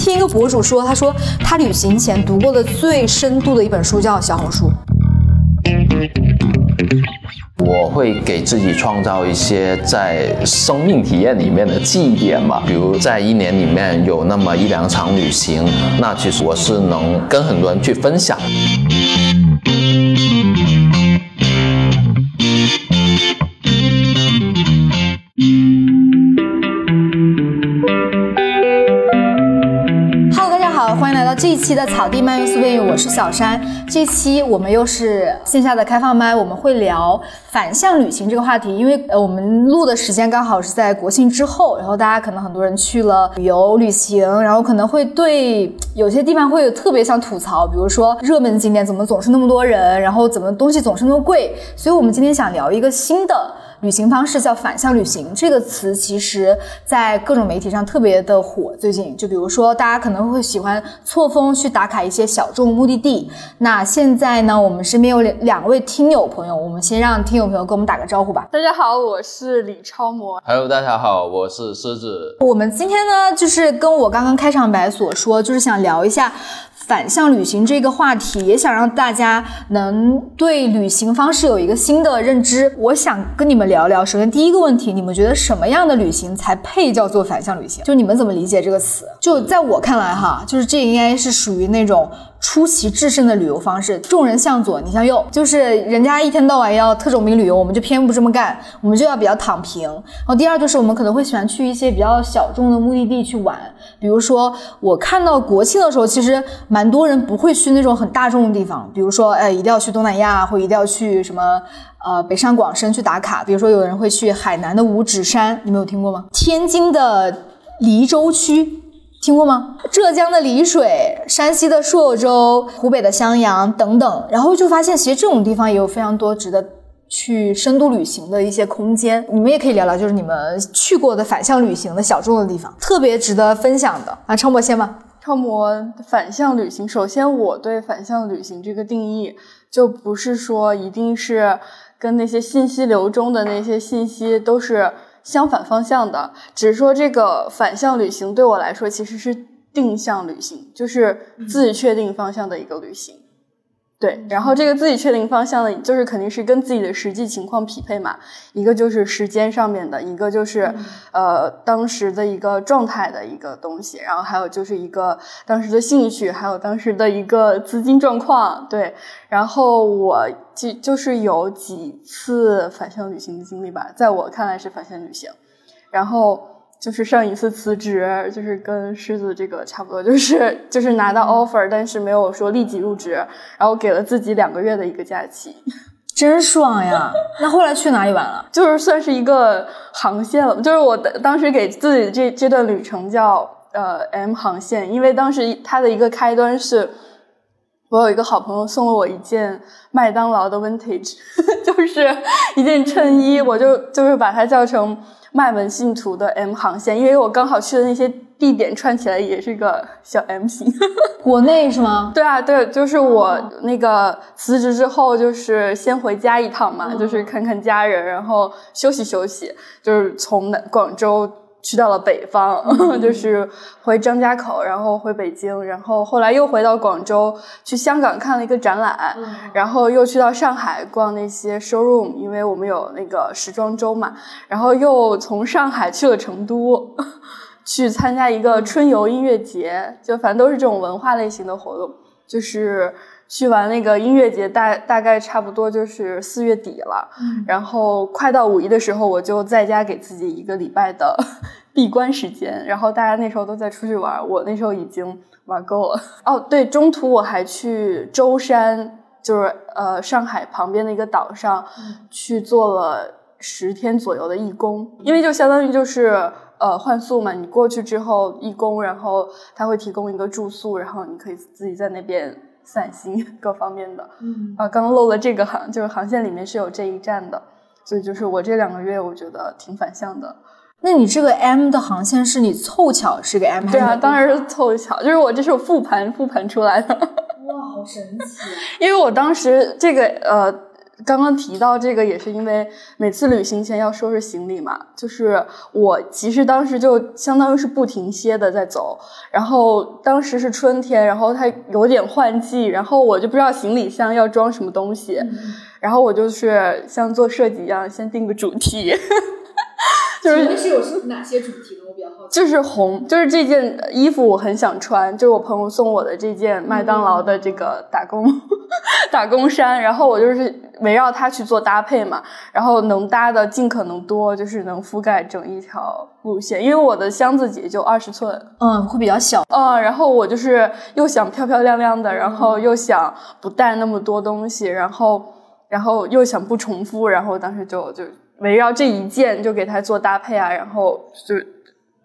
听一个博主说，他说他旅行前读过的最深度的一本书叫《小红书》。我会给自己创造一些在生命体验里面的记忆点吧，比如在一年里面有那么一两场旅行，那其实我是能跟很多人去分享。期的草地漫游 swing，我是小山。这期我们又是线下的开放麦，我们会聊反向旅行这个话题。因为呃，我们录的时间刚好是在国庆之后，然后大家可能很多人去了旅游旅行，然后可能会对有些地方会有特别想吐槽，比如说热门景点怎么总是那么多人，然后怎么东西总是那么贵。所以我们今天想聊一个新的。旅行方式叫反向旅行，这个词其实在各种媒体上特别的火。最近，就比如说，大家可能会喜欢错峰去打卡一些小众目的地。那现在呢，我们身边有两两位听友朋友，我们先让听友朋友跟我们打个招呼吧。大家好，我是李超模。Hello，大家好，我是狮子。我们今天呢，就是跟我刚刚开场白所说，就是想聊一下。反向旅行这个话题，也想让大家能对旅行方式有一个新的认知。我想跟你们聊聊。首先，第一个问题，你们觉得什么样的旅行才配叫做反向旅行？就你们怎么理解这个词？就在我看来，哈，就是这应该是属于那种。出奇制胜的旅游方式，众人向左，你向右，就是人家一天到晚要特种兵旅游，我们就偏不这么干，我们就要比较躺平。然后第二就是我们可能会喜欢去一些比较小众的目的地去玩，比如说我看到国庆的时候，其实蛮多人不会去那种很大众的地方，比如说哎一定要去东南亚，或一定要去什么呃北上广深去打卡，比如说有人会去海南的五指山，你们有听过吗？天津的黎州区。听过吗？浙江的丽水、山西的朔州、湖北的襄阳等等，然后就发现，其实这种地方也有非常多值得去深度旅行的一些空间。你们也可以聊聊，就是你们去过的反向旅行的小众的地方，特别值得分享的。啊，超模先吧。超模反向旅行，首先我对反向旅行这个定义，就不是说一定是跟那些信息流中的那些信息都是。相反方向的，只是说这个反向旅行对我来说其实是定向旅行，就是自己确定方向的一个旅行。对，然后这个自己确定方向的，就是肯定是跟自己的实际情况匹配嘛。一个就是时间上面的，一个就是呃当时的一个状态的一个东西，然后还有就是一个当时的兴趣，还有当时的一个资金状况。对，然后我就就是有几次反向旅行的经历吧，在我看来是反向旅行，然后。就是上一次辞职，就是跟狮子这个差不多，就是就是拿到 offer，但是没有说立即入职，然后给了自己两个月的一个假期，真爽呀！那后来去哪里玩了？就是算是一个航线了，就是我当时给自己这这段旅程叫呃 M 航线，因为当时它的一个开端是，我有一个好朋友送了我一件麦当劳的 vintage，就是一件衬衣，我就就是把它叫成。麦门信徒的 M 航线，因为我刚好去的那些地点串起来也是个小 M 型。国内是吗？对啊，对，就是我那个辞职之后，就是先回家一趟嘛，就是看看家人，然后休息休息，就是从广州。去到了北方，就是回张家口，然后回北京，然后后来又回到广州，去香港看了一个展览，然后又去到上海逛那些 showroom，因为我们有那个时装周嘛，然后又从上海去了成都，去参加一个春游音乐节，就反正都是这种文化类型的活动，就是。去完那个音乐节，大大概差不多就是四月底了，然后快到五一的时候，我就在家给自己一个礼拜的 闭关时间。然后大家那时候都在出去玩，我那时候已经玩够了。哦，对，中途我还去舟山，就是呃上海旁边的一个岛上，去做了十天左右的义工，因为就相当于就是呃换宿嘛，你过去之后义工，然后他会提供一个住宿，然后你可以自己在那边散心 各方面的。嗯啊，刚漏了这个航，就是航线里面是有这一站的，所以就是我这两个月我觉得挺反向的。那你这个 M 的航线是你凑巧是个 M？对啊，当然是凑巧，就是我这是我复盘复盘出来的。哇，好神奇！因为我当时这个呃。刚刚提到这个也是因为每次旅行前要收拾行李嘛，就是我其实当时就相当于是不停歇的在走，然后当时是春天，然后它有点换季，然后我就不知道行李箱要装什么东西，然后我就是像做设计一样，先定个主题，就是是有哪些主题呢？我比较好奇。就是红，就是这件衣服我很想穿，就是我朋友送我的这件麦当劳的这个打工 打工衫，然后我就是。围绕它去做搭配嘛，然后能搭的尽可能多，就是能覆盖整一条路线。因为我的箱子也就二十寸，嗯，会比较小，嗯，然后我就是又想漂漂亮亮的，然后又想不带那么多东西，然后然后又想不重复，然后当时就就围绕这一件就给它做搭配啊，然后就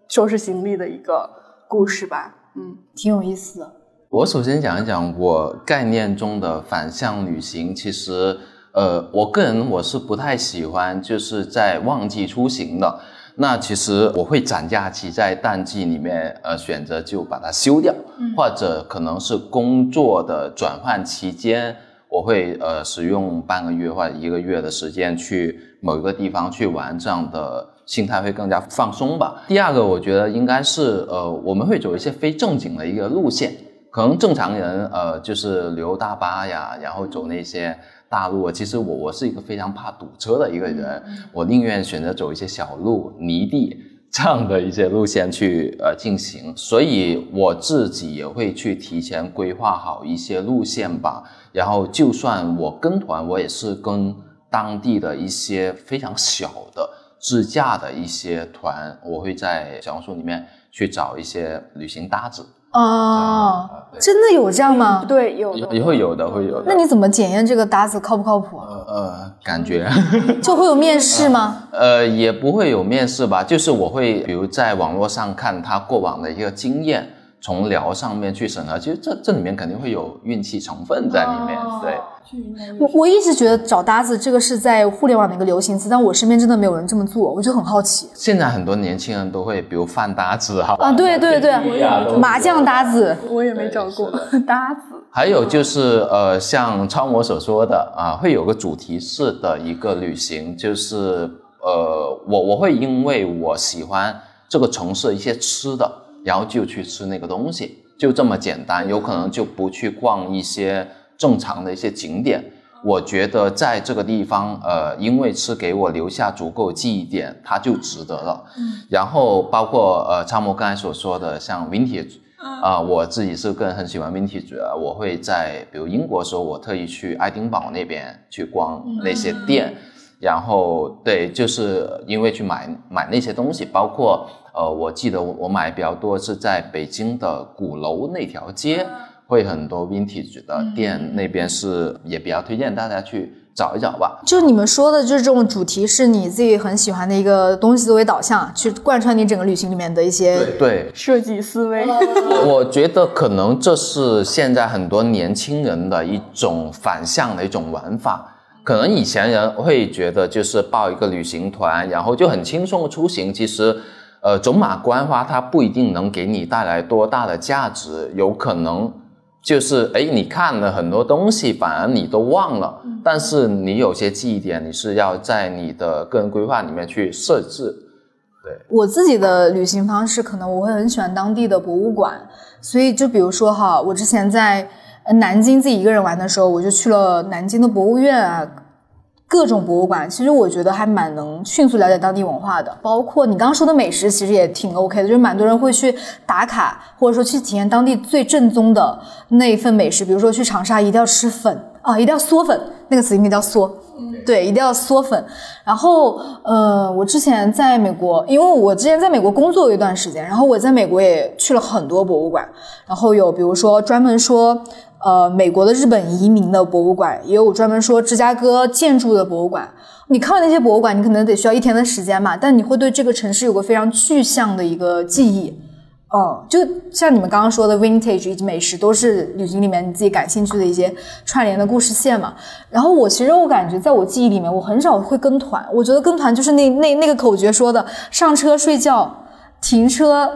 收拾行李的一个故事吧，嗯，挺有意思的。我首先讲一讲我概念中的反向旅行，其实。呃，我个人我是不太喜欢就是在旺季出行的。那其实我会攒假期在淡季里面，呃，选择就把它休掉，或者可能是工作的转换期间，我会呃使用半个月或者一个月的时间去某一个地方去玩，这样的心态会更加放松吧。第二个，我觉得应该是呃我们会走一些非正经的一个路线，可能正常人呃就是旅游大巴呀，然后走那些。大路，其实我我是一个非常怕堵车的一个人，我宁愿选择走一些小路、泥地这样的一些路线去呃进行，所以我自己也会去提前规划好一些路线吧。然后就算我跟团，我也是跟当地的一些非常小的自驾的一些团，我会在小红书里面去找一些旅行搭子。哦，真的有这样吗？对，有也会有的，会有的。那你怎么检验这个搭子靠不靠谱？呃，感觉 就会有面试吗？呃，也不会有面试吧，就是我会比如在网络上看他过往的一个经验，从聊上面去审核。其实这这里面肯定会有运气成分在里面，对。我我一直觉得找搭子这个是在互联网的一个流行词，但我身边真的没有人这么做，我就很好奇。现在很多年轻人都会，比如饭搭子哈啊，对对对，麻将搭子，我也没找过 搭子。还有就是呃，像超模所说的啊，会有个主题式的一个旅行，就是呃，我我会因为我喜欢这个城市一些吃的，然后就去吃那个东西，就这么简单，有可能就不去逛一些。正常的一些景点，我觉得在这个地方，呃，因为吃给我留下足够记忆点，它就值得了。嗯。然后包括呃，超模刚才所说的，像 vintage，啊，我自己是个人很喜欢 vintage，我会在比如英国的时候，我特意去爱丁堡那边去逛那些店，然后对，就是因为去买买那些东西，包括呃，我记得我买比较多是在北京的鼓楼那条街。会很多 vintage 的店，那边是也比较推荐大家去找一找吧。就你们说的，就是这种主题是你自己很喜欢的一个东西作为导向，去贯穿你整个旅行里面的一些对设计思维。我觉得可能这是现在很多年轻人的一种反向的一种玩法。可能以前人会觉得就是报一个旅行团，然后就很轻松的出行。其实，呃，走马观花，它不一定能给你带来多大的价值，有可能。就是哎，你看了很多东西，反而你都忘了。但是你有些记忆点，你是要在你的个人规划里面去设置。对我自己的旅行方式，可能我会很喜欢当地的博物馆。所以就比如说哈，我之前在南京自己一个人玩的时候，我就去了南京的博物院啊。各种博物馆，其实我觉得还蛮能迅速了解当地文化的。包括你刚刚说的美食，其实也挺 OK 的，就是蛮多人会去打卡，或者说去体验当地最正宗的那一份美食。比如说去长沙，一定要吃粉啊，一定要嗦粉，那个词应该叫嗦，对，一定要嗦粉。然后，呃，我之前在美国，因为我之前在美国工作一段时间，然后我在美国也去了很多博物馆，然后有比如说专门说。呃，美国的日本移民的博物馆也有专门说芝加哥建筑的博物馆，你看完那些博物馆，你可能得需要一天的时间嘛，但你会对这个城市有个非常具象的一个记忆。哦，就像你们刚刚说的，vintage 以及美食都是旅行里面你自己感兴趣的一些串联的故事线嘛。然后我其实我感觉在我记忆里面，我很少会跟团。我觉得跟团就是那那那个口诀说的，上车睡觉，停车。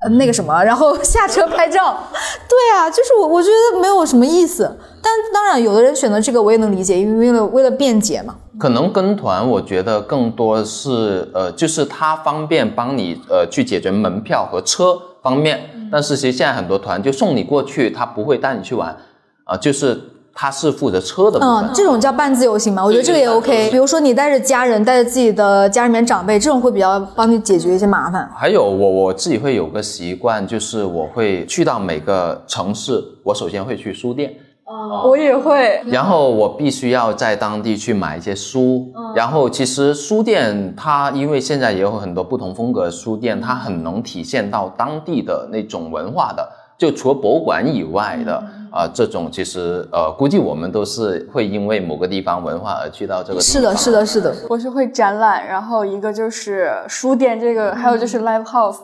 呃，那个什么，然后下车拍照，对啊，就是我，我觉得没有什么意思。但当然，有的人选择这个，我也能理解，因为为了为了便捷嘛。可能跟团，我觉得更多是呃，就是它方便帮你呃去解决门票和车方面。但是其实现在很多团就送你过去，他不会带你去玩啊，就是。他是负责车的部分，嗯，这种叫半自由行嘛，我觉得这个也 OK。比如说你带着家人，带着自己的家里面长辈，这种会比较帮你解决一些麻烦。还有我我自己会有个习惯，就是我会去到每个城市，我首先会去书店。哦，我也会。然后我必须要在当地去买一些书。嗯。然后其实书店它因为现在也有很多不同风格的书店，它很能体现到当地的那种文化的。就除了博物馆以外的啊，这种其实呃，估计我们都是会因为某个地方文化而去到这个。是的，是的，是的。我是会展览，然后一个就是书店，这个还有就是 live house，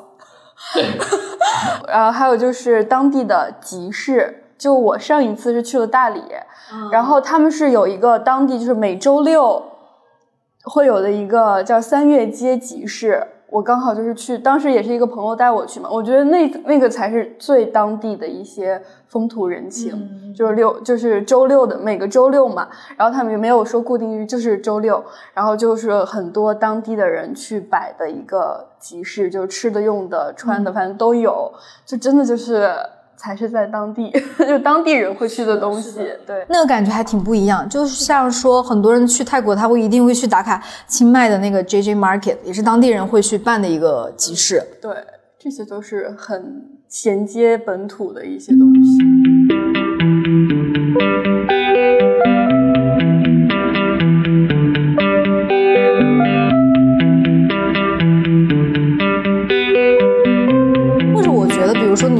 然后还有就是当地的集市。就我上一次是去了大理，然后他们是有一个当地就是每周六会有的一个叫三月街集市。我刚好就是去，当时也是一个朋友带我去嘛。我觉得那那个才是最当地的一些风土人情，就是六就是周六的每个周六嘛。然后他们也没有说固定日，就是周六。然后就是很多当地的人去摆的一个集市，就是吃的、用的、穿的，反正都有。就真的就是。才是在当地，就当地人会去的东西，对，那个感觉还挺不一样。就像说，很多人去泰国，他会一定会去打卡清迈的那个 JJ Market，也是当地人会去办的一个集市。对，这些都是很衔接本土的一些东西。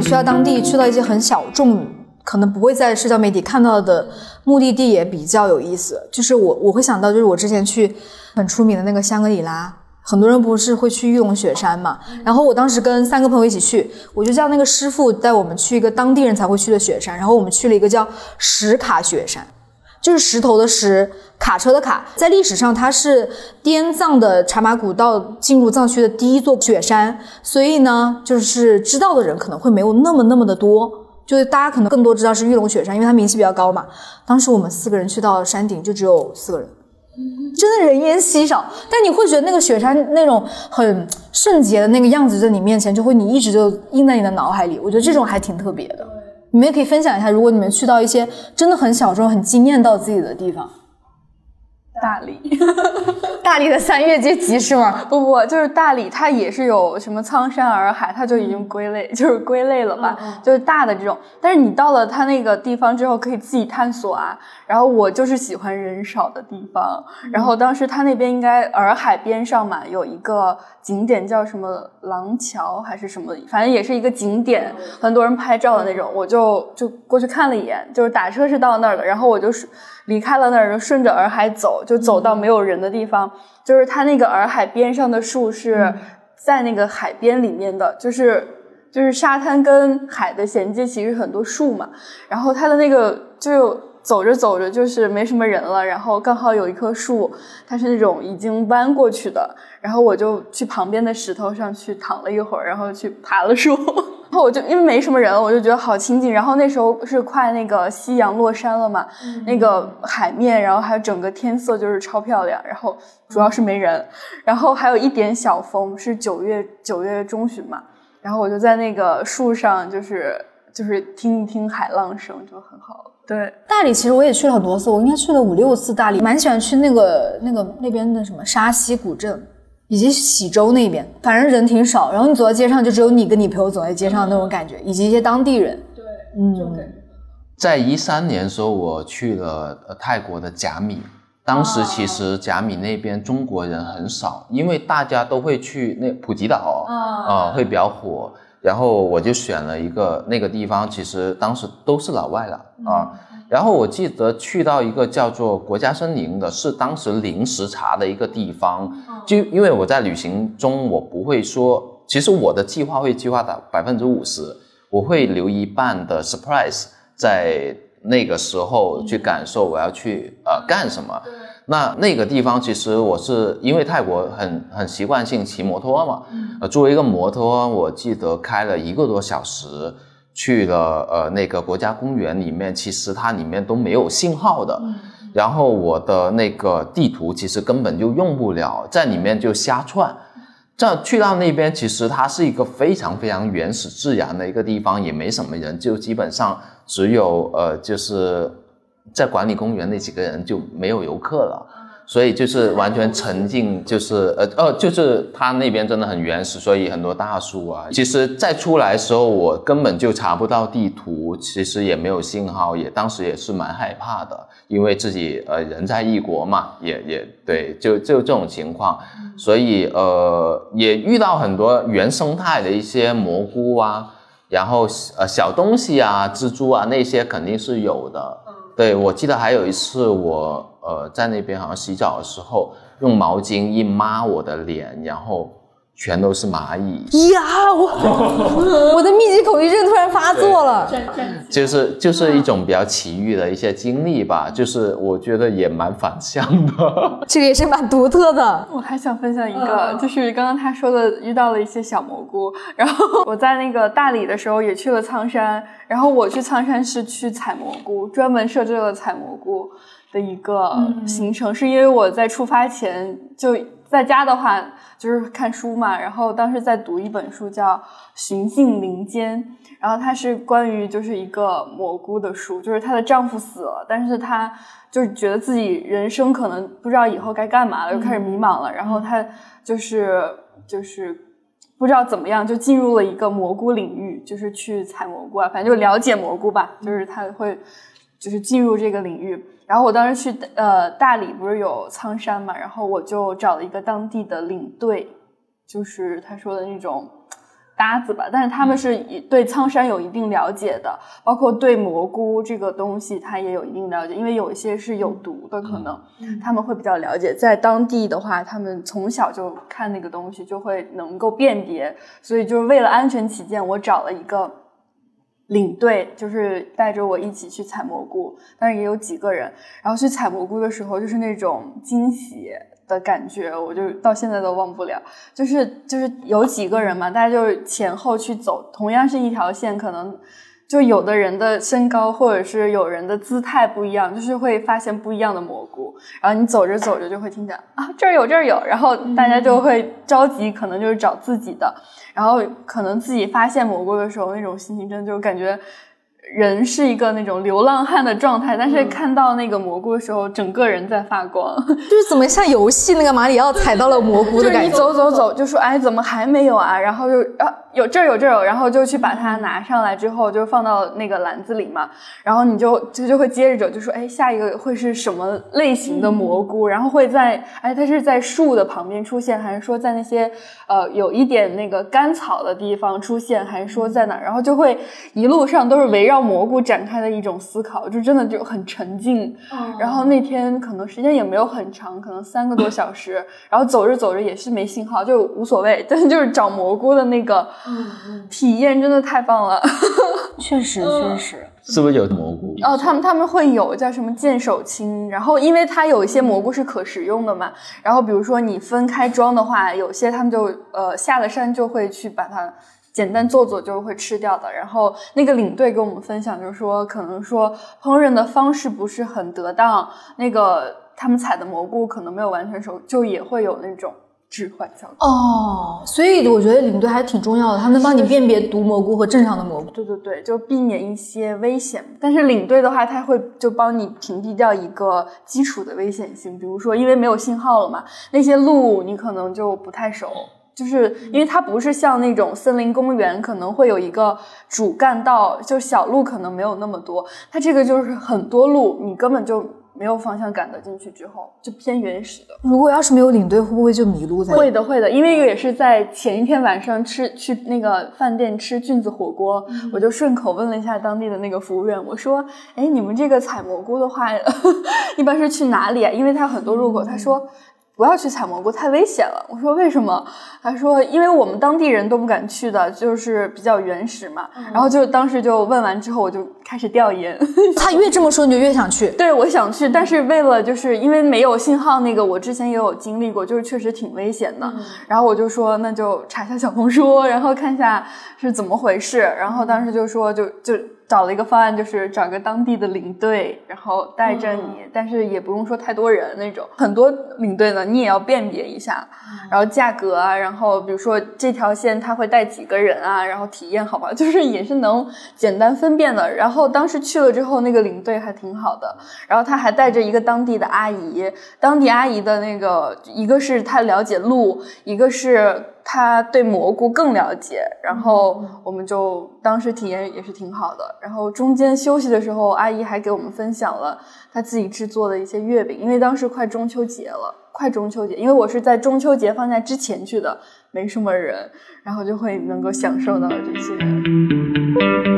去到当地，去到一些很小众，可能不会在社交媒体看到的目的地也比较有意思。就是我我会想到，就是我之前去很出名的那个香格里拉，很多人不是会去玉龙雪山嘛。然后我当时跟三个朋友一起去，我就叫那个师傅带我们去一个当地人才会去的雪山。然后我们去了一个叫石卡雪山，就是石头的石，卡车的卡。在历史上，它是滇藏的茶马古道进入藏区的第一座雪山，所以呢，就是知道的人可能会没有那么那么的多，就是大家可能更多知道是玉龙雪山，因为它名气比较高嘛。当时我们四个人去到山顶，就只有四个人，真的人烟稀少。但你会觉得那个雪山那种很圣洁的那个样子在你面前，就会你一直就印在你的脑海里。我觉得这种还挺特别的。你们也可以分享一下，如果你们去到一些真的很小众、很惊艳到自己的地方。大理，大理 的三月街集市吗？不不，就是大理，它也是有什么苍山洱海，它就已经归类，就是归类了吧，就是大的这种。但是你到了它那个地方之后，可以自己探索啊。然后我就是喜欢人少的地方。然后当时它那边应该洱海边上嘛，有一个景点叫什么廊桥还是什么，反正也是一个景点，很多人拍照的那种。我就就过去看了一眼，就是打车是到那儿的，然后我就是。离开了那儿，就顺着洱海走，就走到没有人的地方。就是它那个洱海边上的树是在那个海边里面的，就是就是沙滩跟海的衔接，其实很多树嘛。然后它的那个就走着走着就是没什么人了，然后刚好有一棵树，它是那种已经弯过去的，然后我就去旁边的石头上去躺了一会儿，然后去爬了树。然后我就因为没什么人，我就觉得好清静。然后那时候是快那个夕阳落山了嘛，那个海面，然后还有整个天色就是超漂亮。然后主要是没人，然后还有一点小风，是九月九月中旬嘛。然后我就在那个树上，就是就是听一听海浪声，就很好。对，大理其实我也去了很多次，我应该去了五六次大理，蛮喜欢去那个那个那边的什么沙溪古镇。以及喜洲那边，反正人挺少，然后你走在街上，就只有你跟你朋友走在街上那种感觉，以及一些当地人。对，嗯。在一三年的时候，我去了泰国的甲米，当时其实甲米那边中国人很少，因为大家都会去那普吉岛啊，会比较火。然后我就选了一个那个地方，其实当时都是老外了啊。然后我记得去到一个叫做国家森林的，是当时临时查的一个地方。就因为我在旅行中，我不会说，其实我的计划会计划到百分之五十，我会留一半的 surprise 在那个时候去感受我要去呃干什么。那那个地方其实我是因为泰国很很习惯性骑摩托嘛，呃，作为一个摩托，我记得开了一个多小时。去了呃那个国家公园里面，其实它里面都没有信号的，然后我的那个地图其实根本就用不了，在里面就瞎窜。这去到那边，其实它是一个非常非常原始自然的一个地方，也没什么人，就基本上只有呃就是在管理公园那几个人，就没有游客了。所以就是完全沉浸，就是呃呃，就是他那边真的很原始，所以很多大树啊。其实再出来的时候，我根本就查不到地图，其实也没有信号，也当时也是蛮害怕的，因为自己呃人在异国嘛，也也对，就就这种情况，所以呃也遇到很多原生态的一些蘑菇啊，然后呃小东西啊，蜘蛛啊那些肯定是有的。对我记得还有一次我。呃，在那边好像洗澡的时候，用毛巾一抹我的脸，然后全都是蚂蚁。呀，我我的密集恐惧症突然发作了。就是就是一种比较奇遇的一些经历吧，就是我觉得也蛮反向的。这个也是蛮独特的。我还想分享一个，就是刚刚他说的遇到了一些小蘑菇，然后我在那个大理的时候也去了苍山，然后我去苍山是去采蘑菇，专门设置了采蘑菇。的一个行程，是因为我在出发前就在家的话，就是看书嘛。然后当时在读一本书，叫《寻境林间》，然后它是关于就是一个蘑菇的书，就是她的丈夫死了，但是她就是觉得自己人生可能不知道以后该干嘛了，就开始迷茫了。然后她就是就是不知道怎么样，就进入了一个蘑菇领域，就是去采蘑菇啊，反正就了解蘑菇吧。就是他会就是进入这个领域。然后我当时去呃大理不是有苍山嘛，然后我就找了一个当地的领队，就是他说的那种搭子吧，但是他们是对苍山有一定了解的，包括对蘑菇这个东西他也有一定了解，因为有一些是有毒的，可能他们会比较了解。在当地的话，他们从小就看那个东西，就会能够辨别，所以就是为了安全起见，我找了一个。领队就是带着我一起去采蘑菇，但是也有几个人。然后去采蘑菇的时候，就是那种惊喜的感觉，我就到现在都忘不了。就是就是有几个人嘛，大家就是前后去走，同样是一条线，可能。就有的人的身高，或者是有人的姿态不一样，就是会发现不一样的蘑菇。然后你走着走着就会听见啊，这儿有，这儿有。然后大家就会着急，可能就是找自己的。然后可能自己发现蘑菇的时候，那种心情真的就感觉。人是一个那种流浪汉的状态，但是看到那个蘑菇的时候，整个人在发光，就是怎么像游戏那个马里奥踩到了蘑菇的感觉。你走走走，就说哎，怎么还没有啊？然后就啊，有这儿有这儿有，然后就去把它拿上来之后，就放到那个篮子里嘛。然后你就就就会接着走，就说哎，下一个会是什么类型的蘑菇？然后会在哎，它是在树的旁边出现，还是说在那些呃有一点那个干草的地方出现，还是说在哪？然后就会一路上都是围绕。蘑菇展开的一种思考，就真的就很沉静。然后那天可能时间也没有很长，可能三个多小时。然后走着走着也是没信号，就无所谓。但是就是找蘑菇的那个体验真的太棒了。确实，确实，是不是有蘑菇？哦，他们他们会有叫什么见手青。然后因为它有一些蘑菇是可食用的嘛。然后比如说你分开装的话，有些他们就呃下了山就会去把它。简单做做就会吃掉的。然后那个领队跟我们分享，就是说可能说烹饪的方式不是很得当，那个他们采的蘑菇可能没有完全熟，就也会有那种致坏效果。哦，所以我觉得领队还挺重要的，他能帮你辨别毒蘑菇和正常的蘑菇。对对对，就避免一些危险。但是领队的话，他会就帮你屏蔽掉一个基础的危险性，比如说因为没有信号了嘛，那些路你可能就不太熟。就是因为它不是像那种森林公园，可能会有一个主干道，就小路可能没有那么多。它这个就是很多路，你根本就没有方向感的进去之后，就偏原始的。如果要是没有领队，会不会就迷路在？会的，会的，因为也是在前一天晚上吃去那个饭店吃菌子火锅，我就顺口问了一下当地的那个服务员，我说：“哎，你们这个采蘑菇的话，一般是去哪里啊？因为它有很多入口。”他说。不要去采蘑菇，太危险了。我说为什么？他说因为我们当地人都不敢去的，就是比较原始嘛。然后就当时就问完之后，我就开始调研。他越这么说，你就越想去。对，我想去，但是为了就是因为没有信号，那个我之前也有经历过，就是确实挺危险的。然后我就说那就查一下小红书，然后看一下是怎么回事。然后当时就说就就。找了一个方案，就是找个当地的领队，然后带着你，但是也不用说太多人那种。很多领队呢，你也要辨别一下，然后价格啊，然后比如说这条线他会带几个人啊，然后体验好不好，就是也是能简单分辨的。然后当时去了之后，那个领队还挺好的，然后他还带着一个当地的阿姨，当地阿姨的那个一个是他了解路，一个是。他对蘑菇更了解，然后我们就当时体验也是挺好的。然后中间休息的时候，阿姨还给我们分享了她自己制作的一些月饼，因为当时快中秋节了，快中秋节，因为我是在中秋节放假之前去的，没什么人，然后就会能够享受到这些。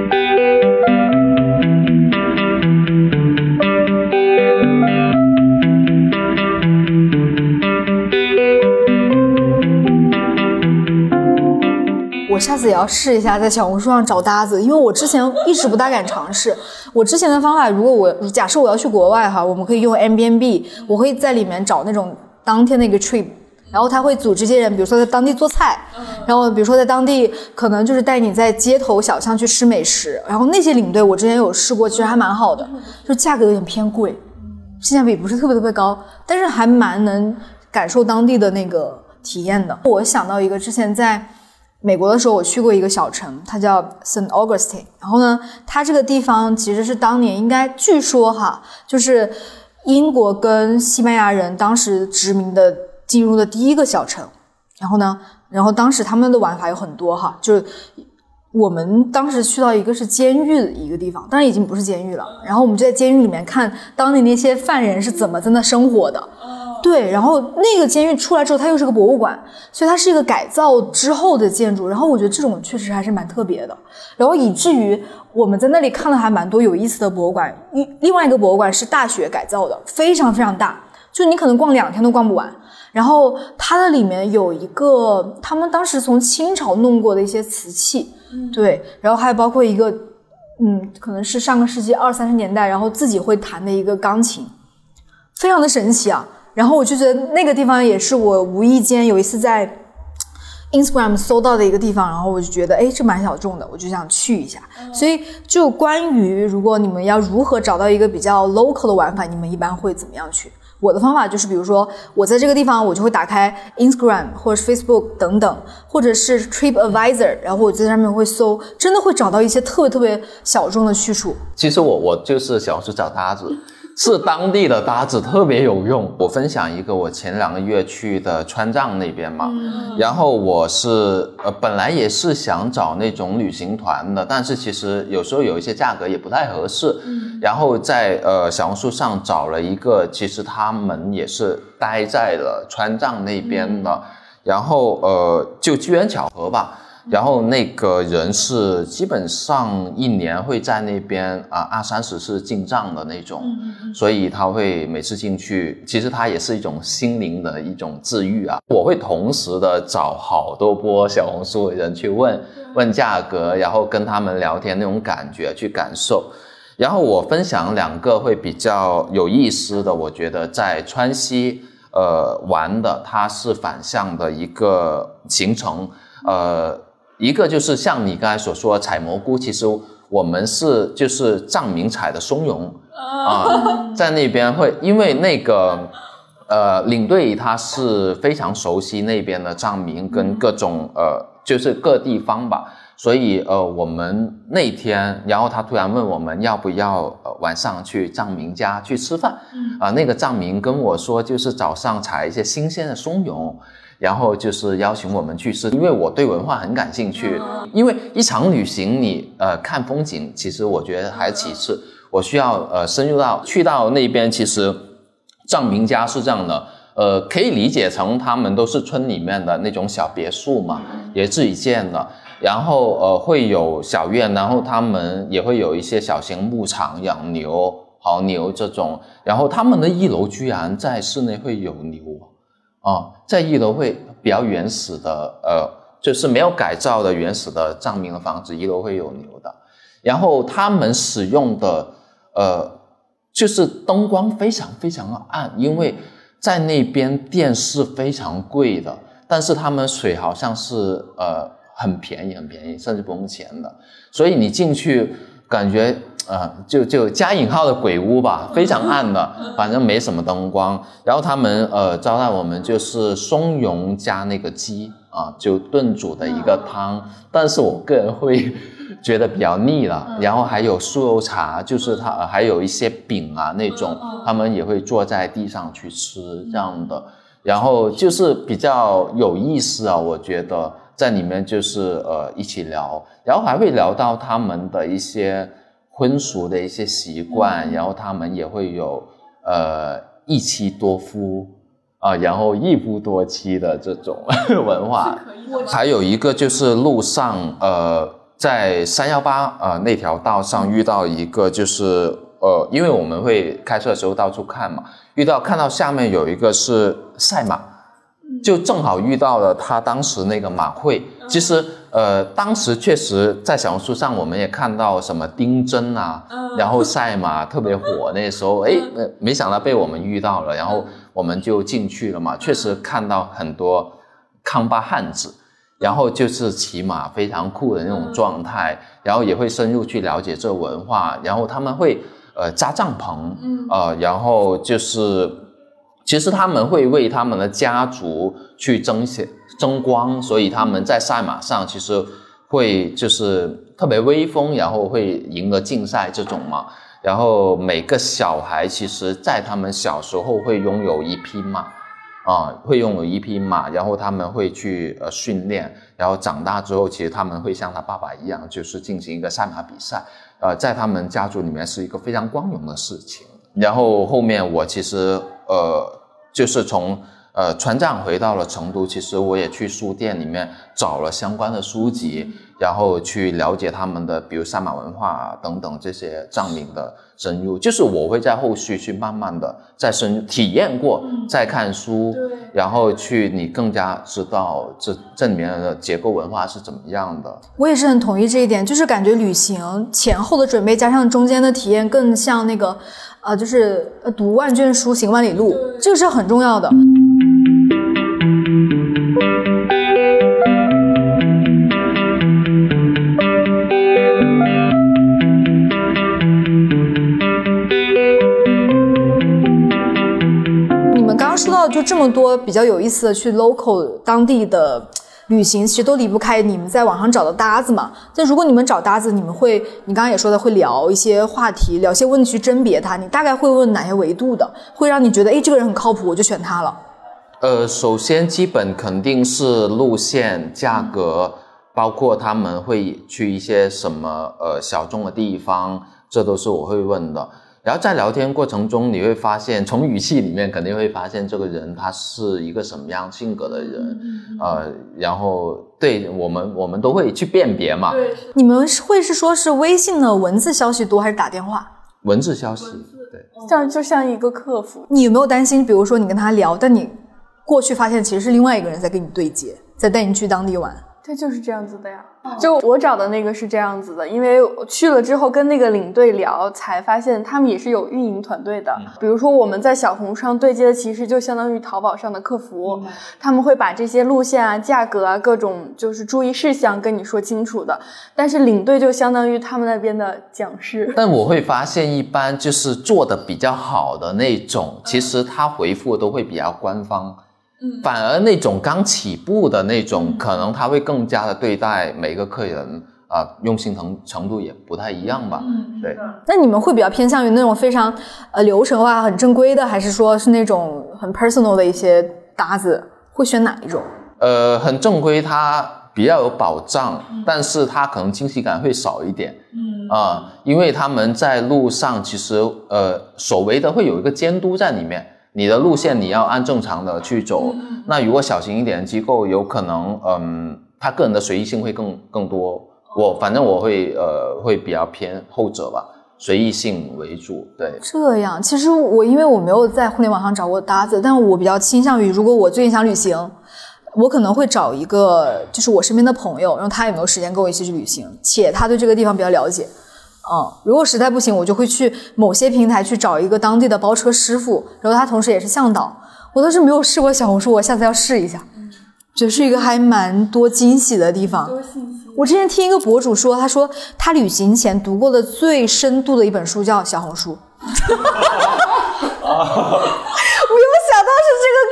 下次也要试一下在小红书上找搭子，因为我之前一直不大敢尝试。我之前的方法，如果我假设我要去国外哈，我们可以用 M B N B，我会在里面找那种当天的一个 trip，然后他会组织这些人，比如说在当地做菜，然后比如说在当地可能就是带你在街头小巷去吃美食，然后那些领队我之前有试过，其实还蛮好的，就价格有点偏贵，性价比不是特别特别高，但是还蛮能感受当地的那个体验的。我想到一个之前在。美国的时候，我去过一个小城，它叫 Saint Augustine。然后呢，它这个地方其实是当年应该据说哈，就是英国跟西班牙人当时殖民的进入的第一个小城。然后呢，然后当时他们的玩法有很多哈，就是我们当时去到一个是监狱的一个地方，当然已经不是监狱了。然后我们就在监狱里面看当地那些犯人是怎么在那生活的。对，然后那个监狱出来之后，它又是个博物馆，所以它是一个改造之后的建筑。然后我觉得这种确实还是蛮特别的。然后以至于我们在那里看了还蛮多有意思的博物馆。一另外一个博物馆是大学改造的，非常非常大，就你可能逛两天都逛不完。然后它的里面有一个他们当时从清朝弄过的一些瓷器，对，然后还包括一个嗯，可能是上个世纪二三十年代，然后自己会弹的一个钢琴，非常的神奇啊。然后我就觉得那个地方也是我无意间有一次在 Instagram 搜到的一个地方，然后我就觉得哎，这蛮小众的，我就想去一下。所以就关于如果你们要如何找到一个比较 local 的玩法，你们一般会怎么样去？我的方法就是，比如说我在这个地方，我就会打开 Instagram 或者 Facebook 等等，或者是 Trip Advisor，然后我在上面会搜，真的会找到一些特别特别小众的去处。其实我我就是小红书找搭子。是当地的搭子特别有用。我分享一个，我前两个月去的川藏那边嘛，然后我是呃本来也是想找那种旅行团的，但是其实有时候有一些价格也不太合适。嗯然后在呃小红书上找了一个，其实他们也是待在了川藏那边的，然后呃就机缘巧合吧。然后那个人是基本上一年会在那边啊二三十次进藏的那种，所以他会每次进去，其实他也是一种心灵的一种治愈啊。我会同时的找好多波小红书的人去问问价格，然后跟他们聊天那种感觉去感受。然后我分享两个会比较有意思的，我觉得在川西呃玩的，它是反向的一个行程，呃。一个就是像你刚才所说采蘑菇，其实我们是就是藏民采的松茸啊，在那边会因为那个呃领队他是非常熟悉那边的藏民跟各种呃就是各地方吧，所以呃我们那天然后他突然问我们要不要呃晚上去藏民家去吃饭，啊那个藏民跟我说就是早上采一些新鲜的松茸。然后就是邀请我们去吃，因为我对文化很感兴趣。因为一场旅行，你呃看风景，其实我觉得还其次。我需要呃深入到去到那边，其实藏民家是这样的，呃，可以理解成他们都是村里面的那种小别墅嘛，也自己建的。然后呃会有小院，然后他们也会有一些小型牧场养牛、牦牛这种。然后他们的一楼居然在室内会有牛啊，在一楼会比较原始的呃，就是没有改造的原始的藏民的房子，一楼会有牛的。然后他们使用的呃就是灯光非常非常的暗，因为在那边电是非常贵的，但是他们水好像是呃。很便宜，很便宜，甚至不用钱的。所以你进去，感觉呃，就就加引号的鬼屋吧，非常暗的，反正没什么灯光。然后他们呃招待我们就是松茸加那个鸡啊，就炖煮的一个汤。但是我个人会 觉得比较腻了。然后还有酥油茶，就是他还有一些饼啊那种，他们也会坐在地上去吃这样的。然后就是比较有意思啊，我觉得。在里面就是呃一起聊，然后还会聊到他们的一些婚俗的一些习惯，然后他们也会有呃一妻多夫啊，然后一夫多妻的这种文化。还有一个就是路上呃在三幺八呃那条道上遇到一个就是呃因为我们会开车的时候到处看嘛，遇到看到下面有一个是赛马。就正好遇到了他当时那个马会，其实呃，当时确实在小红书上我们也看到什么丁真啊，然后赛马 特别火，那时候哎，没想到被我们遇到了，然后我们就进去了嘛，确实看到很多康巴汉子，然后就是骑马非常酷的那种状态，然后也会深入去了解这文化，然后他们会呃扎帐篷，呃，然后就是。其实他们会为他们的家族去争些争光，所以他们在赛马上其实会就是特别威风，然后会赢得竞赛这种嘛。然后每个小孩其实，在他们小时候会拥有一匹马，啊，会拥有一匹马，然后他们会去呃训练，然后长大之后，其实他们会像他爸爸一样，就是进行一个赛马比赛，呃，在他们家族里面是一个非常光荣的事情。然后后面我其实呃。就是从呃船长回到了成都，其实我也去书店里面找了相关的书籍，然后去了解他们的，比如赛马文化啊等等这些藏民的深入。就是我会在后续去慢慢的再深体验过，再看书，然后去你更加知道这这里面的结构文化是怎么样的。我也是很同意这一点，就是感觉旅行前后的准备加上中间的体验，更像那个。啊，就是读万卷书，行万里路，这个是很重要的。你们刚刚说到就这么多比较有意思的，去 local 当地的。旅行其实都离不开你们在网上找的搭子嘛。但如果你们找搭子，你们会，你刚刚也说的会聊一些话题，聊些问题去甄别他。你大概会问哪些维度的，会让你觉得，哎，这个人很靠谱，我就选他了。呃，首先基本肯定是路线、价格，包括他们会去一些什么呃小众的地方，这都是我会问的。然后在聊天过程中，你会发现，从语气里面肯定会发现这个人他是一个什么样性格的人，呃，然后对我们我们都会去辨别嘛。对，你们会是说是微信的文字消息多还是打电话？文字消息，对，这样就像一个客服。你有没有担心，比如说你跟他聊，但你过去发现其实是另外一个人在跟你对接，在带你去当地玩？他就是这样子的呀，就我找的那个是这样子的，因为去了之后跟那个领队聊，才发现他们也是有运营团队的。比如说我们在小红书上对接的，其实就相当于淘宝上的客服，他们会把这些路线啊、价格啊、各种就是注意事项跟你说清楚的。但是领队就相当于他们那边的讲师。但我会发现，一般就是做的比较好的那种，其实他回复都会比较官方。反而那种刚起步的那种，可能他会更加的对待每个客人啊，用心程程度也不太一样吧。嗯，对。那你们会比较偏向于那种非常呃流程化、很正规的，还是说是那种很 personal 的一些搭子？会选哪一种？呃，很正规，它。比较有保障，但是它可能惊喜感会少一点。嗯啊，因为他们在路上其实呃，所谓的会有一个监督在里面，你的路线你要按正常的去走。那如果小型一点的机构，有可能嗯，他个人的随意性会更更多。我反正我会呃会比较偏后者吧，随意性为主。对，这样，其实我因为我没有在互联网上找过搭子，但我比较倾向于，如果我最近想旅行。我可能会找一个，就是我身边的朋友，然后他有没有时间跟我一起去旅行，且他对这个地方比较了解。嗯，如果实在不行，我就会去某些平台去找一个当地的包车师傅，然后他同时也是向导。我倒是没有试过小红书，我下次要试一下，这是一个还蛮多惊喜的地方。我之前听一个博主说，他说他旅行前读过的最深度的一本书叫《小红书》。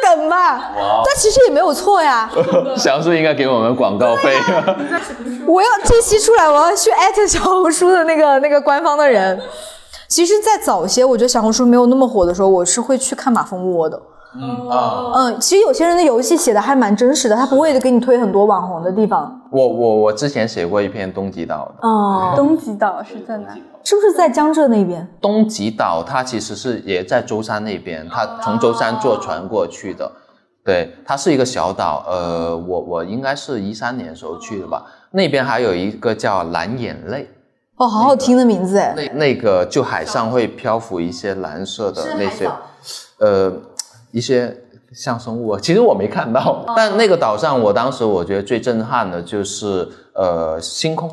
我有想到是这个梗吧，但其实也没有错呀。小红书应该给我们广告费。我要这期出来，我要去艾特小红书的那个那个官方的人。其实，在早些，我觉得小红书没有那么火的时候，我是会去看马蜂窝的。嗯啊，嗯，其实有些人的游戏写的还蛮真实的，他不会给你推很多网红的地方。我我我之前写过一篇东极岛的。哦，东极岛是在哪？是不是在江浙那边？东极岛它其实是也在舟山那边，它从舟山坐船过去的。对，它是一个小岛。呃，我我应该是一三年时候去的吧。那边还有一个叫蓝眼泪。哦，好好听的名字哎。那那个就海上会漂浮一些蓝色的那些，呃，一些像生物。其实我没看到，但那个岛上，我当时我觉得最震撼的就是呃星空。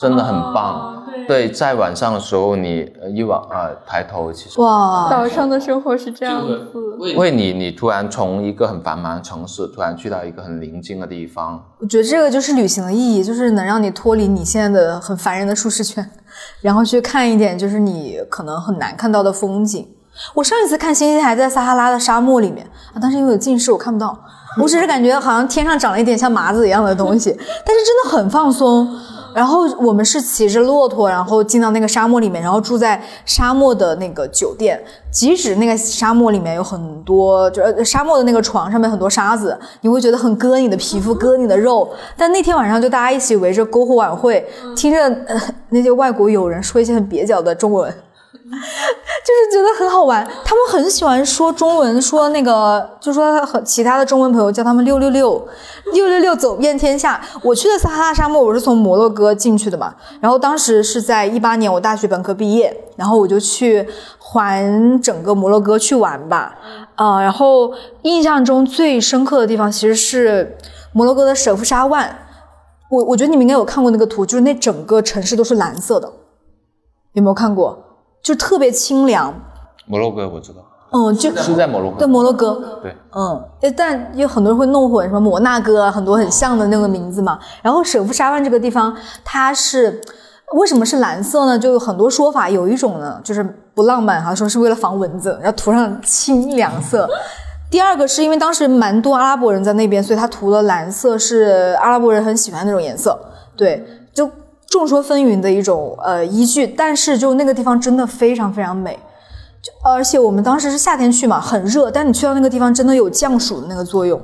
真的很棒，对，在晚上的时候，你一往啊抬头，其实哇，岛上的生活是这样子，为你，你突然从一个很繁忙的城市，突然去到一个很宁静的地方，我觉得这个就是旅行的意义，就是能让你脱离你现在的很烦人的舒适圈，然后去看一点就是你可能很难看到的风景。我上一次看星星还在撒哈拉的沙漠里面啊，但是因为有近视，我看不到，我只是感觉好像天上长了一点像麻子一样的东西，但是真的很放松。然后我们是骑着骆驼，然后进到那个沙漠里面，然后住在沙漠的那个酒店。即使那个沙漠里面有很多，就是沙漠的那个床上面很多沙子，你会觉得很割你的皮肤，割你的肉。但那天晚上就大家一起围着篝火晚会，听着呃那些外国友人说一些很蹩脚的中文。就是觉得很好玩，他们很喜欢说中文，说那个就说和其他的中文朋友叫他们六六六，六六六走遍天下。我去的撒哈拉沙漠，我是从摩洛哥进去的嘛，然后当时是在一八年，我大学本科毕业，然后我就去环整个摩洛哥去玩吧，啊，然后印象中最深刻的地方其实是摩洛哥的舍夫沙万，我我觉得你们应该有看过那个图，就是那整个城市都是蓝色的，有没有看过？就特别清凉，摩洛哥我知道，嗯，就是在摩洛哥，对摩洛哥，对，嗯，但有很多人会弄混什么摩纳哥，很多很像的那个名字嘛。然后舍夫沙万这个地方，它是为什么是蓝色呢？就有很多说法，有一种呢就是不浪漫哈，说是为了防蚊子，要涂上清凉色。第二个是因为当时蛮多阿拉伯人在那边，所以他涂了蓝色，是阿拉伯人很喜欢那种颜色，对，就。众说纷纭的一种呃依据，但是就那个地方真的非常非常美，就而且我们当时是夏天去嘛，很热，但你去到那个地方真的有降暑的那个作用。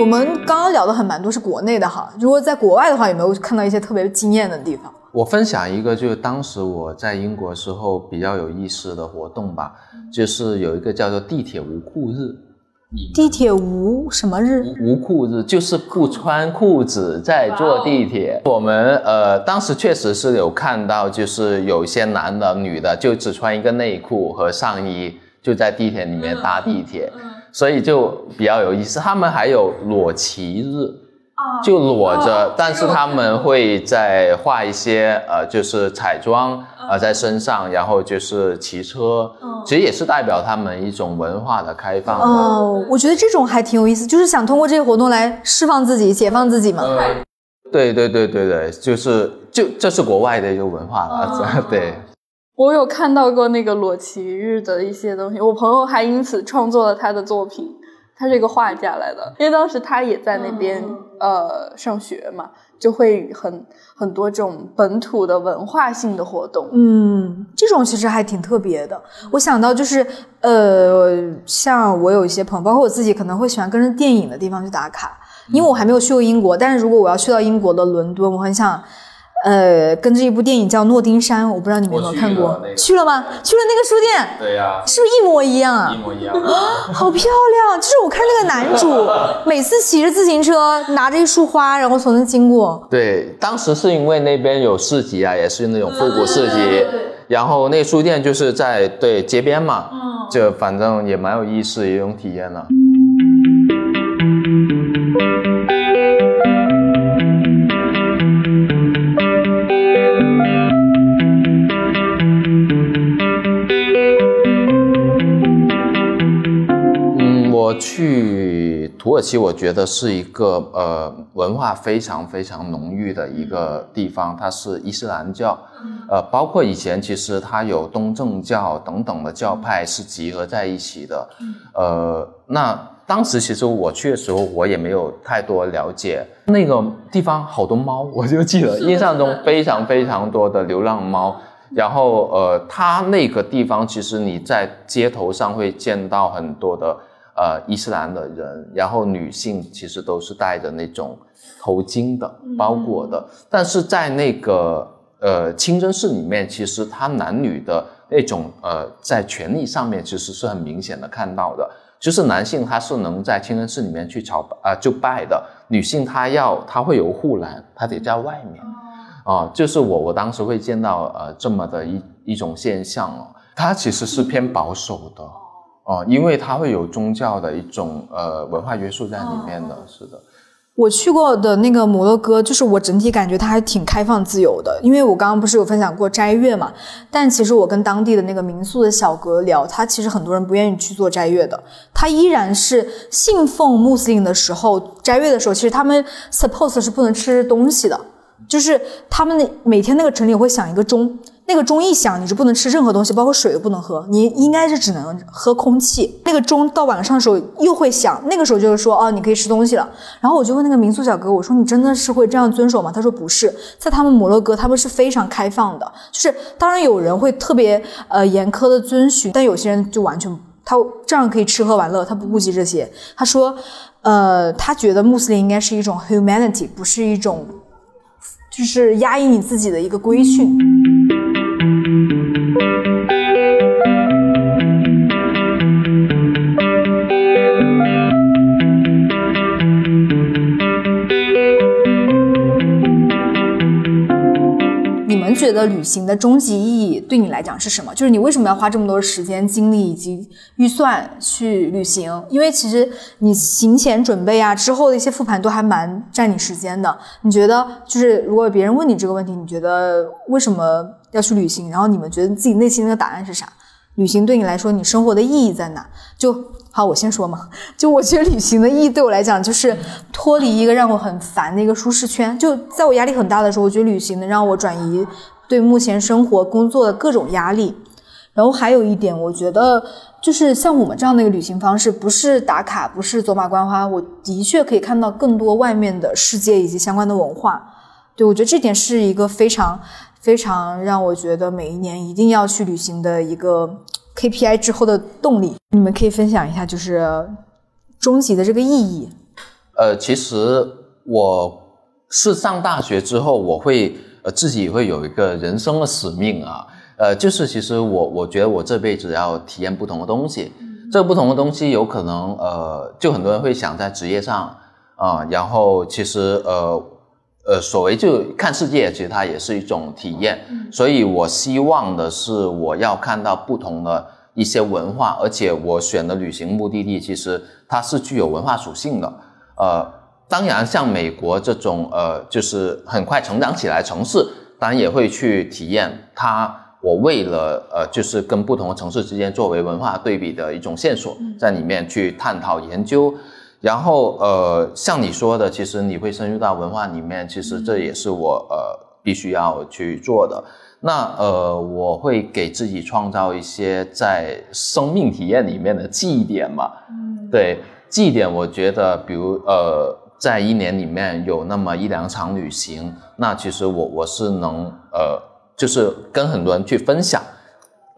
我们刚刚聊的很蛮多是国内的哈，如果在国外的话，有没有看到一些特别惊艳的地方？我分享一个，就是当时我在英国时候比较有意思的活动吧，就是有一个叫做地铁无裤日。地铁无什么日？无裤日就是不穿裤子在坐地铁。我们呃当时确实是有看到，就是有些男的、女的就只穿一个内裤和上衣就在地铁里面搭地铁，所以就比较有意思。他们还有裸骑日。就裸着，但是他们会在画一些呃，就是彩妆呃在身上，然后就是骑车，其实也是代表他们一种文化的开放。哦，我觉得这种还挺有意思，就是想通过这些活动来释放自己、解放自己嘛。对对对对对，就是就这是国外的一个文化了。对，我有看到过那个裸骑日的一些东西，我朋友还因此创作了他的作品。他是一个画家来的，因为当时他也在那边、呃上学嘛，就会很很多这种本土的文化性的活动。嗯，这种其实还挺特别的。我想到就是，呃，像我有一些朋友，包括我自己，可能会喜欢跟着电影的地方去打卡，因为我还没有去过英国。但是如果我要去到英国的伦敦，我很想，呃，跟着一部电影叫《诺丁山》，我不知道你们有没有看过？去了吗？去了那个书店，对呀、是不是一模一样啊？一模一样。好漂亮！就是我看那个男主 每次骑着自行车，拿着一束花，然后从那经过。对，当时是因为那边有市集啊，也是那种复古市集，然后那书店就是在对街边嘛，就反正也蛮有意思一种体验了、嗯，去土耳其，我觉得是一个呃文化非常非常浓郁的一个地方，它是伊斯兰教，呃，包括以前其实它有东正教等等的教派是集合在一起的，呃，那当时其实我去的时候，我也没有太多了解。那个地方，好多猫，我就记得印象中非常非常多的流浪猫。然后呃，它那个地方其实你在街头上会见到很多的呃伊斯兰的人，然后女性其实都是戴着那种头巾的包裹的，但是在那个呃清真寺里面，其实他男女的那种呃在权利上面其实是很明显的看到的。就是男性他是能在清真寺里面去朝啊、就拜的，女性她要她会有护栏，她得在外面。啊，就是我我当时会见到呃这么的一一种现象哦，它其实是偏保守的哦、因为它会有宗教的一种呃文化约束在里面的，是的。我去过的那个摩洛哥，就是我整体感觉它还挺开放自由的，因为我刚刚不是有分享过斋月嘛，但其实我跟当地的那个民宿的小哥聊，他其实很多人不愿意去做斋月的，他依然是信奉穆斯林的时候，斋月的时候，其实他们 suppose 是不能吃东西的，就是他们每天那个城里会响一个钟，那个钟一响，你是不能吃任何东西，包括水都不能喝，你应该是只能喝空气。那个钟到晚上的时候又会响，那个时候就是说哦，你可以吃东西了。然后我就问那个民宿小哥，我说你真的是会这样遵守吗？他说不是，在他们摩洛哥他们是非常开放的，就是当然有人会特别呃严苛的遵循，但有些人就完全他这样可以吃喝玩乐，他不顾及这些。他说，呃，他觉得穆斯林应该是一种 humanity，不是一种就是压抑你自己的一个规训。得旅行的终极意义对你来讲是什么？就是你为什么要花这么多时间、精力以及预算去旅行？因为其实你行前准备啊，之后的一些复盘都还蛮占你时间的。你觉得，就是如果别人问你这个问题，你觉得为什么要去旅行？然后你们觉得自己内心的答案是啥？旅行对你来说，你生活的意义在哪？就好，我先说嘛。就我觉得旅行的意义对我来讲，就是脱离一个让我很烦的一个舒适圈。就在我压力很大的时候，我觉得旅行能让我转移对目前生活、工作的各种压力。然后还有一点，我觉得就是像我们这样的一个旅行方式，不是打卡，不是走马观花，我的确可以看到更多外面的世界以及相关的文化。对我觉得这点是一个非常非常让我觉得每一年一定要去旅行的一个 KPI 之后的动力。你们可以分享一下，就是终极的这个意义。呃，其实我是上大学之后，我会呃自己会有一个人生的使命啊，呃，就是其实我我觉得我这辈子要体验不同的东西，这不同的东西有可能呃，就很多人会想在职业上啊、然后其实呃呃，所谓就看世界，其实它也是一种体验，所以我希望的是我要看到不同的一些文化，而且我选的旅行目的地其实它是具有文化属性的，呃，当然像美国这种呃，就是很快成长起来的城市，当然也会去体验它。我为了呃，就是跟不同的城市之间作为文化对比的一种线索，在里面去探讨研究。然后呃，像你说的，其实你会深入到文化里面，其实这也是我呃必须要去做的。那呃，我会给自己创造一些在生命体验里面的记忆点嘛。嗯，对，绩点，我觉得，比如呃，在一年里面有那么一两场旅行，那其实我我是能呃，就是跟很多人去分享。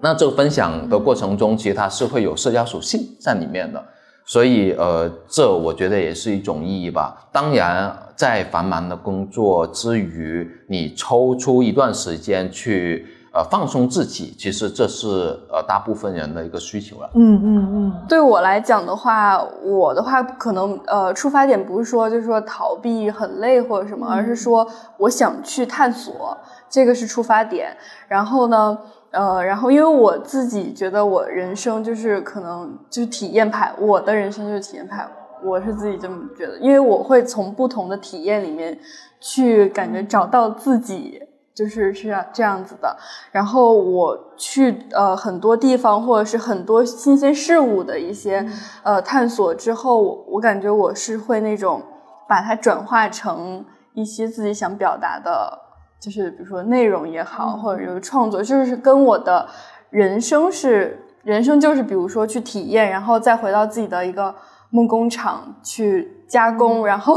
那这个分享的过程中，其实它是会有社交属性在里面的，所以呃，这我觉得也是一种意义吧。当然，在繁忙的工作之余，你抽出一段时间去。呃，放松自己，其实这是呃大部分人的一个需求了。嗯嗯嗯，对我来讲的话，我的话可能呃出发点不是说就是说逃避很累或者什么，而是说我想去探索，这个是出发点。然后呢，呃，然后因为我自己觉得我人生就是可能就是体验派，我的人生就是体验派，我是自己这么觉得，因为我会从不同的体验里面去感觉找到自己。就是是这样子的，然后我去呃很多地方或者是很多新鲜事物的一些呃探索之后，我感觉我是会那种把它转化成一些自己想表达的，就是比如说内容也好，或者有创作，就是跟我的人生是人生就是比如说去体验，然后再回到自己的一个梦工厂去。加工，然后，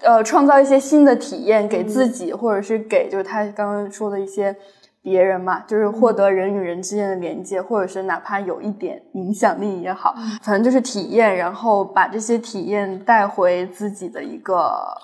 呃，创造一些新的体验给自己，或者是给就是他刚刚说的一些别人嘛，就是获得人与人之间的连接，或者是哪怕有一点影响力也好，反正就是体验，然后把这些体验带回自己的一个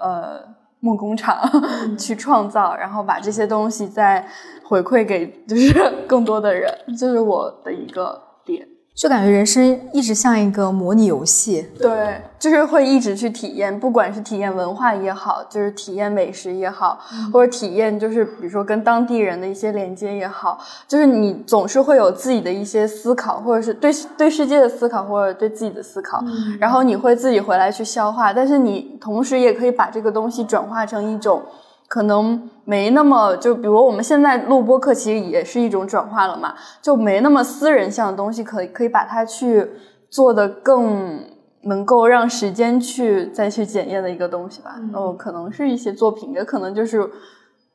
呃梦工厂 去创造，然后把这些东西再回馈给就是 更多的人，这是我的一个点。就感觉人生一直像一个模拟游戏，对，就是会一直去体验，不管是体验文化也好，就是体验美食也好，或者体验就是比如说跟当地人的一些连接也好，就是你总是会有自己的一些思考，或者是对对世界的思考，或者对自己的思考，然后你会自己回来去消化，但是你同时也可以把这个东西转化成一种。可能没那么就，比如我们现在录播课，其实也是一种转化了嘛，就没那么私人向的东西，可以可以把它去做的更能够让时间去再去检验的一个东西吧。哦，可能是一些作品，也可能就是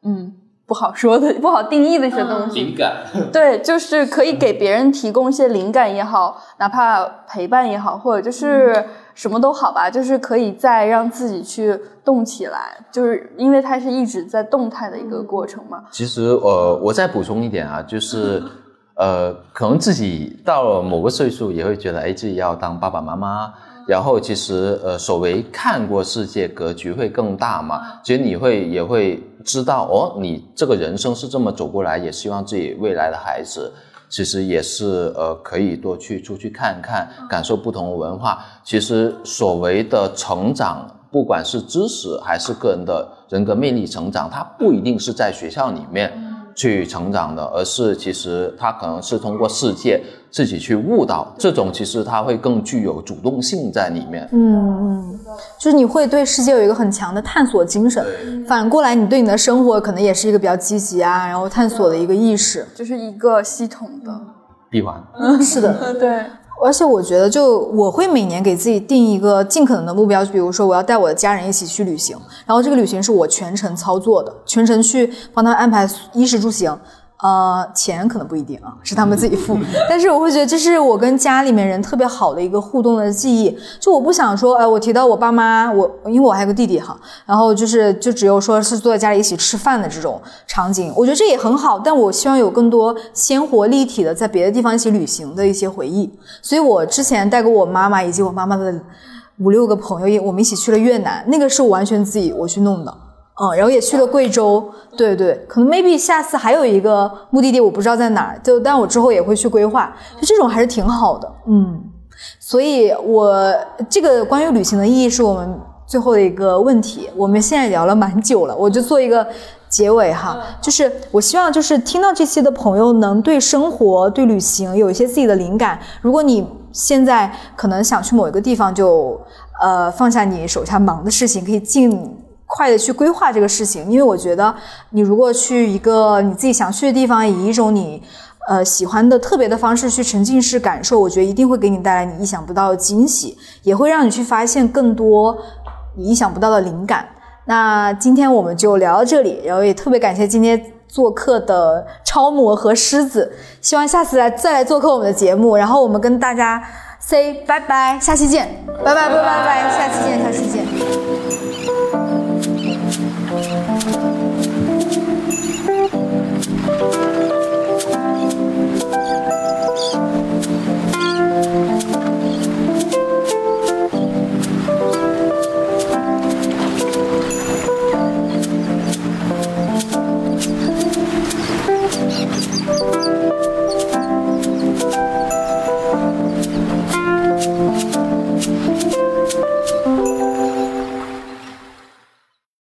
嗯不好说的、不好定义的一些东西。灵感。对，就是可以给别人提供一些灵感也好，哪怕陪伴也好，或者就是。什么都好吧，就是可以再让自己去动起来，就是因为它是一直在动态的一个过程嘛。其实，呃，我再补充一点啊，就是，呃，可能自己到了某个岁数，也会觉得，哎，自己要当爸爸妈妈。然后，其实，呃，所谓看过世界，格局会更大嘛。其实你会也会知道，哦，你这个人生是这么走过来，也希望自己未来的孩子。其实也是呃，可以多去出去看看，感受不同的文化。其实所谓的成长，不管是知识还是个人的人格魅力成长，它不一定是在学校里面去成长的，而是其实他可能是通过世界自己去悟到。这种其实他会更具有主动性在里面。嗯嗯，就是你会对世界有一个很强的探索精神。反过来，你对你的生活可能也是一个比较积极啊，然后探索的一个意识，就是一个系统的闭环。嗯，是的，对。而且我觉得，就我会每年给自己定一个尽可能的目标，比如说我要带我的家人一起去旅行，然后这个旅行是我全程操作的，全程去帮他安排衣食住行。呃，钱可能不一定啊，是他们自己付。但是我会觉得这是我跟家里面人特别好的一个互动的记忆。就我不想说，哎，我提到我爸妈，我因为我还有个弟弟哈，然后就是就只有说是坐在家里一起吃饭的这种场景，我觉得这也很好。但我希望有更多鲜活立体的，在别的地方一起旅行的一些回忆。所以我之前带过我妈妈以及我妈妈的五六个朋友，我们一起去了越南，那个是我完全自己我去弄的。嗯，然后也去了贵州，对对，可能 maybe 下次还有一个目的地，我不知道在哪儿，就但我之后也会去规划，就这种还是挺好的，嗯，所以我这个关于旅行的意义是我们最后的一个问题，我们现在聊了蛮久了，我就做一个结尾哈，就是我希望就是听到这些的朋友能对生活、对旅行有一些自己的灵感，如果你现在可能想去某一个地方，就呃放下你手下忙的事情，可以进。快的去规划这个事情，因为我觉得你如果去一个你自己想去的地方，以一种你呃喜欢的特别的方式去沉浸式感受，我觉得一定会给你带来你意想不到的惊喜，也会让你去发现更多你意想不到的灵感。那今天我们就聊到这里，然后也特别感谢今天做客的超模和狮子，希望下次来再来做客我们的节目，然后我们跟大家。say 拜拜，下期见，拜拜拜拜拜，下期见，下期见。